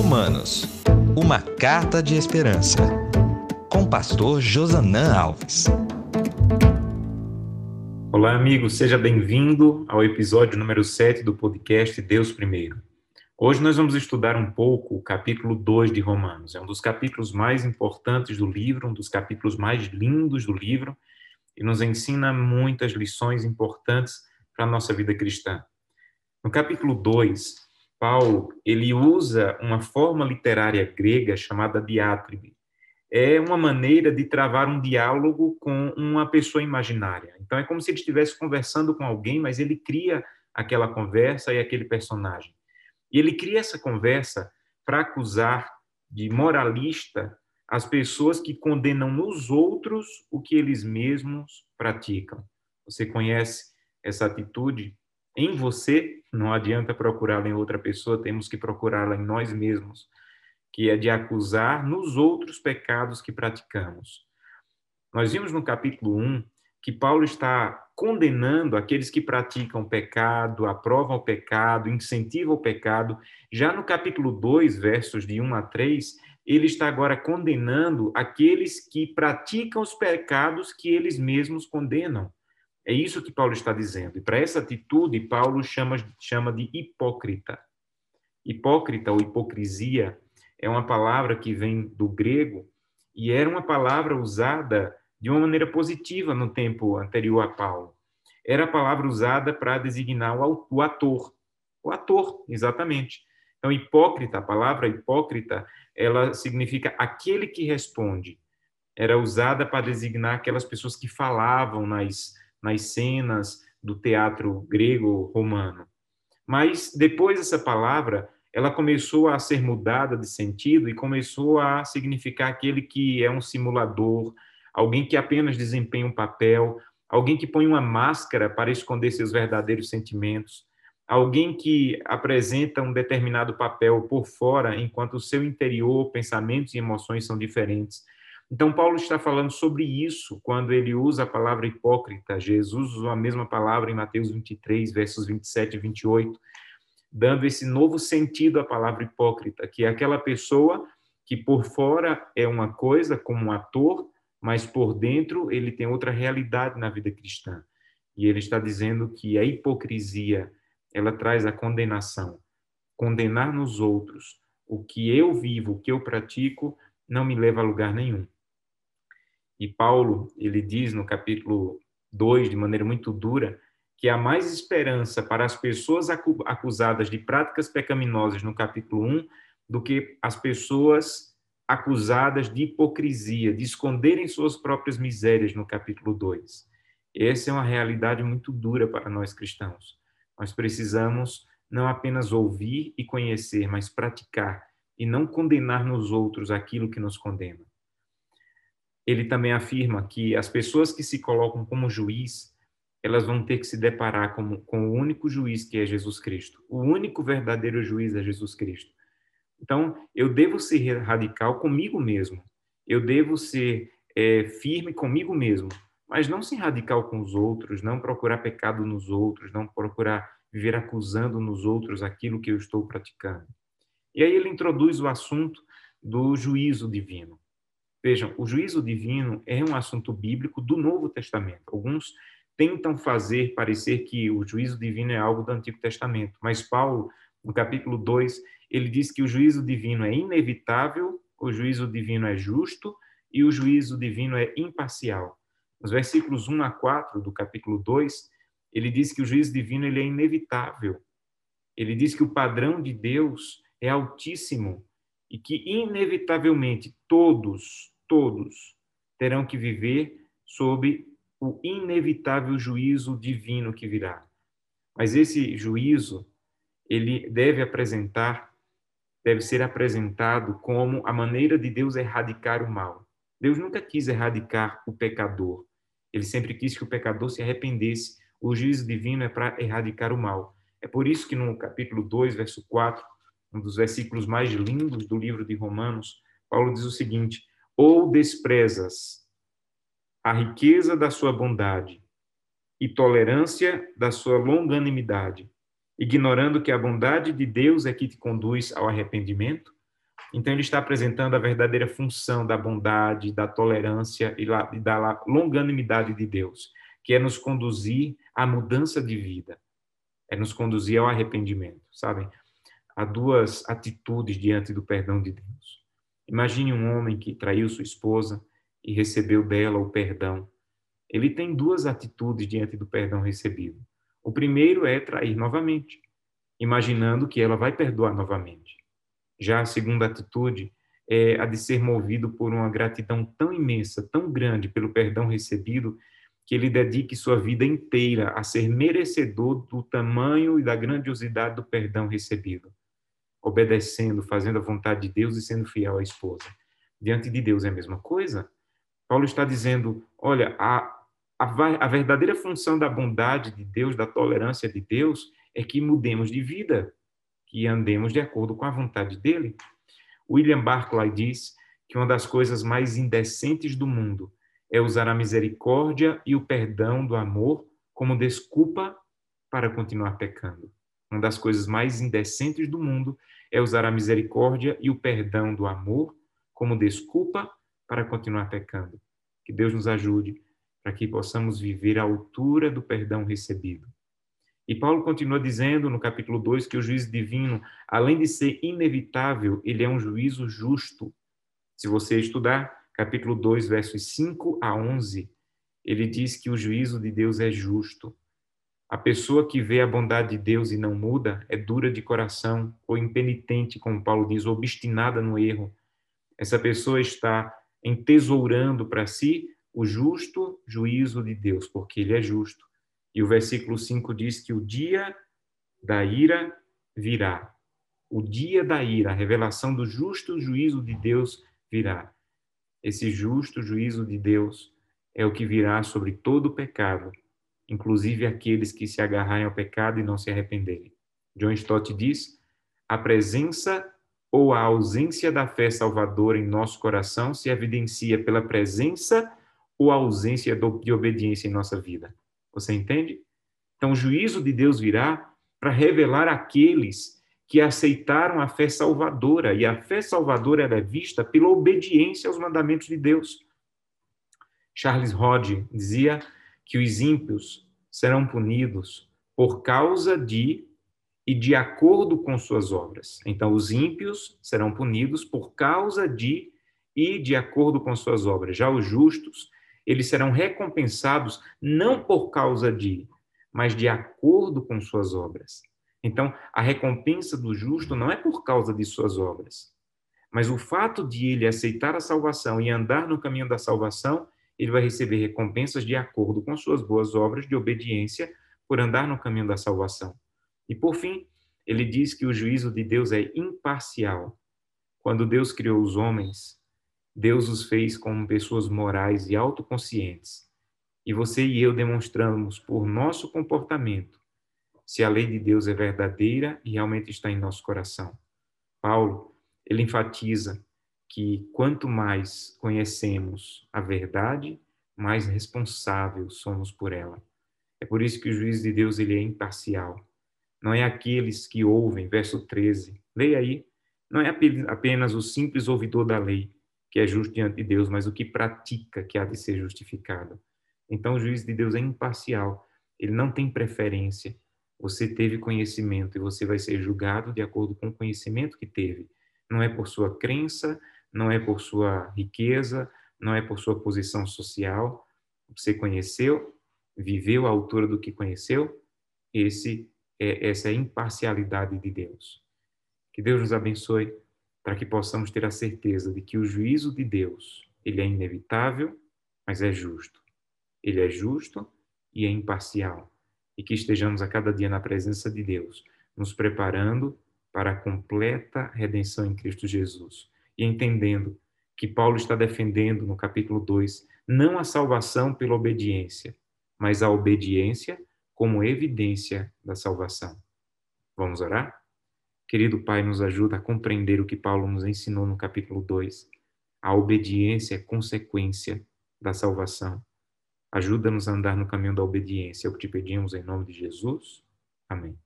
Romanos, uma carta de esperança. Com o pastor Josanã Alves. Olá, amigo, seja bem-vindo ao episódio número 7 do podcast Deus Primeiro. Hoje nós vamos estudar um pouco o capítulo 2 de Romanos. É um dos capítulos mais importantes do livro, um dos capítulos mais lindos do livro e nos ensina muitas lições importantes para a nossa vida cristã. No capítulo 2, Paulo, ele usa uma forma literária grega chamada diátribe. É uma maneira de travar um diálogo com uma pessoa imaginária. Então é como se ele estivesse conversando com alguém, mas ele cria aquela conversa e aquele personagem. E ele cria essa conversa para acusar de moralista as pessoas que condenam nos outros o que eles mesmos praticam. Você conhece essa atitude em você? Não adianta procurá-la em outra pessoa, temos que procurá-la em nós mesmos, que é de acusar nos outros pecados que praticamos. Nós vimos no capítulo 1 que Paulo está condenando aqueles que praticam pecado, aprovam o pecado, incentivam o pecado. Já no capítulo 2, versos de 1 a 3, ele está agora condenando aqueles que praticam os pecados que eles mesmos condenam. É isso que Paulo está dizendo. E para essa atitude, Paulo chama, chama de hipócrita. Hipócrita ou hipocrisia é uma palavra que vem do grego e era uma palavra usada de uma maneira positiva no tempo anterior a Paulo. Era a palavra usada para designar o ator. O ator, exatamente. Então, hipócrita, a palavra hipócrita, ela significa aquele que responde. Era usada para designar aquelas pessoas que falavam nas, nas cenas do teatro grego romano. Mas depois essa palavra, ela começou a ser mudada de sentido e começou a significar aquele que é um simulador, alguém que apenas desempenha um papel, alguém que põe uma máscara para esconder seus verdadeiros sentimentos, alguém que apresenta um determinado papel por fora, enquanto o seu interior, pensamentos e emoções são diferentes. Então, Paulo está falando sobre isso quando ele usa a palavra hipócrita. Jesus usou a mesma palavra em Mateus 23, versos 27 e 28, dando esse novo sentido à palavra hipócrita, que é aquela pessoa que por fora é uma coisa, como um ator, mas por dentro ele tem outra realidade na vida cristã. E ele está dizendo que a hipocrisia, ela traz a condenação. Condenar nos outros o que eu vivo, o que eu pratico, não me leva a lugar nenhum. E Paulo, ele diz no capítulo 2, de maneira muito dura, que há mais esperança para as pessoas acusadas de práticas pecaminosas no capítulo 1 do que as pessoas acusadas de hipocrisia, de esconderem suas próprias misérias no capítulo 2. Essa é uma realidade muito dura para nós cristãos. Nós precisamos não apenas ouvir e conhecer, mas praticar e não condenar nos outros aquilo que nos condena. Ele também afirma que as pessoas que se colocam como juiz, elas vão ter que se deparar com, com o único juiz que é Jesus Cristo. O único verdadeiro juiz é Jesus Cristo. Então, eu devo ser radical comigo mesmo. Eu devo ser é, firme comigo mesmo, mas não ser radical com os outros, não procurar pecado nos outros, não procurar viver acusando nos outros aquilo que eu estou praticando. E aí ele introduz o assunto do juízo divino. Vejam, o juízo divino é um assunto bíblico do Novo Testamento. Alguns tentam fazer parecer que o juízo divino é algo do Antigo Testamento, mas Paulo, no capítulo 2, ele diz que o juízo divino é inevitável, o juízo divino é justo e o juízo divino é imparcial. Nos versículos 1 a 4 do capítulo 2, ele diz que o juízo divino ele é inevitável. Ele diz que o padrão de Deus é altíssimo e que inevitavelmente todos, todos terão que viver sob o inevitável juízo divino que virá. Mas esse juízo ele deve apresentar deve ser apresentado como a maneira de Deus erradicar o mal. Deus nunca quis erradicar o pecador. Ele sempre quis que o pecador se arrependesse. O juízo divino é para erradicar o mal. É por isso que no capítulo 2, verso 4, um dos versículos mais lindos do livro de Romanos, Paulo diz o seguinte: Ou desprezas a riqueza da sua bondade e tolerância da sua longanimidade, ignorando que a bondade de Deus é que te conduz ao arrependimento? Então, ele está apresentando a verdadeira função da bondade, da tolerância e da longanimidade de Deus, que é nos conduzir à mudança de vida, é nos conduzir ao arrependimento, sabem? Há duas atitudes diante do perdão de Deus. Imagine um homem que traiu sua esposa e recebeu dela o perdão. Ele tem duas atitudes diante do perdão recebido. O primeiro é trair novamente, imaginando que ela vai perdoar novamente. Já a segunda atitude é a de ser movido por uma gratidão tão imensa, tão grande pelo perdão recebido, que ele dedique sua vida inteira a ser merecedor do tamanho e da grandiosidade do perdão recebido, obedecendo, fazendo a vontade de Deus e sendo fiel à esposa. Diante de Deus é a mesma coisa? Paulo está dizendo: olha, a, a, a verdadeira função da bondade de Deus, da tolerância de Deus, é que mudemos de vida, que andemos de acordo com a vontade dele. William Barclay diz que uma das coisas mais indecentes do mundo é usar a misericórdia e o perdão do amor como desculpa para continuar pecando. Uma das coisas mais indecentes do mundo é usar a misericórdia e o perdão do amor como desculpa para continuar pecando. Que Deus nos ajude para que possamos viver à altura do perdão recebido. E Paulo continua dizendo no capítulo 2 que o juízo divino, além de ser inevitável, ele é um juízo justo. Se você estudar capítulo 2, versos 5 a 11, ele diz que o juízo de Deus é justo. A pessoa que vê a bondade de Deus e não muda é dura de coração ou impenitente, como Paulo diz, obstinada no erro. Essa pessoa está entesourando para si o justo juízo de Deus, porque ele é justo. E o versículo 5 diz que o dia da ira virá. O dia da ira, a revelação do justo juízo de Deus virá. Esse justo juízo de Deus é o que virá sobre todo o pecado, inclusive aqueles que se agarrarem ao pecado e não se arrependerem. John Stott diz: a presença ou a ausência da fé salvadora em nosso coração se evidencia pela presença ou ausência de obediência em nossa vida. Você entende? Então, o juízo de Deus virá para revelar aqueles que aceitaram a fé salvadora, e a fé salvadora é vista pela obediência aos mandamentos de Deus. Charles Hodge dizia que os ímpios serão punidos por causa de e de acordo com suas obras. Então, os ímpios serão punidos por causa de e de acordo com suas obras. Já os justos eles serão recompensados não por causa de, mas de acordo com suas obras. Então, a recompensa do justo não é por causa de suas obras, mas o fato de ele aceitar a salvação e andar no caminho da salvação, ele vai receber recompensas de acordo com suas boas obras de obediência por andar no caminho da salvação. E por fim, ele diz que o juízo de Deus é imparcial. Quando Deus criou os homens, Deus os fez como pessoas morais e autoconscientes. E você e eu demonstramos por nosso comportamento se a lei de Deus é verdadeira e realmente está em nosso coração. Paulo, ele enfatiza que quanto mais conhecemos a verdade, mais responsáveis somos por ela. É por isso que o juízo de Deus ele é imparcial. Não é aqueles que ouvem, verso 13. Leia aí. Não é apenas o simples ouvidor da lei, que é justo diante de Deus, mas o que pratica que há de ser justificado. Então, o juiz de Deus é imparcial, ele não tem preferência. Você teve conhecimento e você vai ser julgado de acordo com o conhecimento que teve. Não é por sua crença, não é por sua riqueza, não é por sua posição social. Você conheceu, viveu à altura do que conheceu. Esse é essa é a imparcialidade de Deus. Que Deus nos abençoe para que possamos ter a certeza de que o juízo de Deus, ele é inevitável, mas é justo. Ele é justo e é imparcial. E que estejamos a cada dia na presença de Deus, nos preparando para a completa redenção em Cristo Jesus. E entendendo que Paulo está defendendo no capítulo 2 não a salvação pela obediência, mas a obediência como evidência da salvação. Vamos orar? Querido Pai, nos ajuda a compreender o que Paulo nos ensinou no capítulo 2. A obediência é consequência da salvação. Ajuda-nos a andar no caminho da obediência. É o que te pedimos em nome de Jesus. Amém.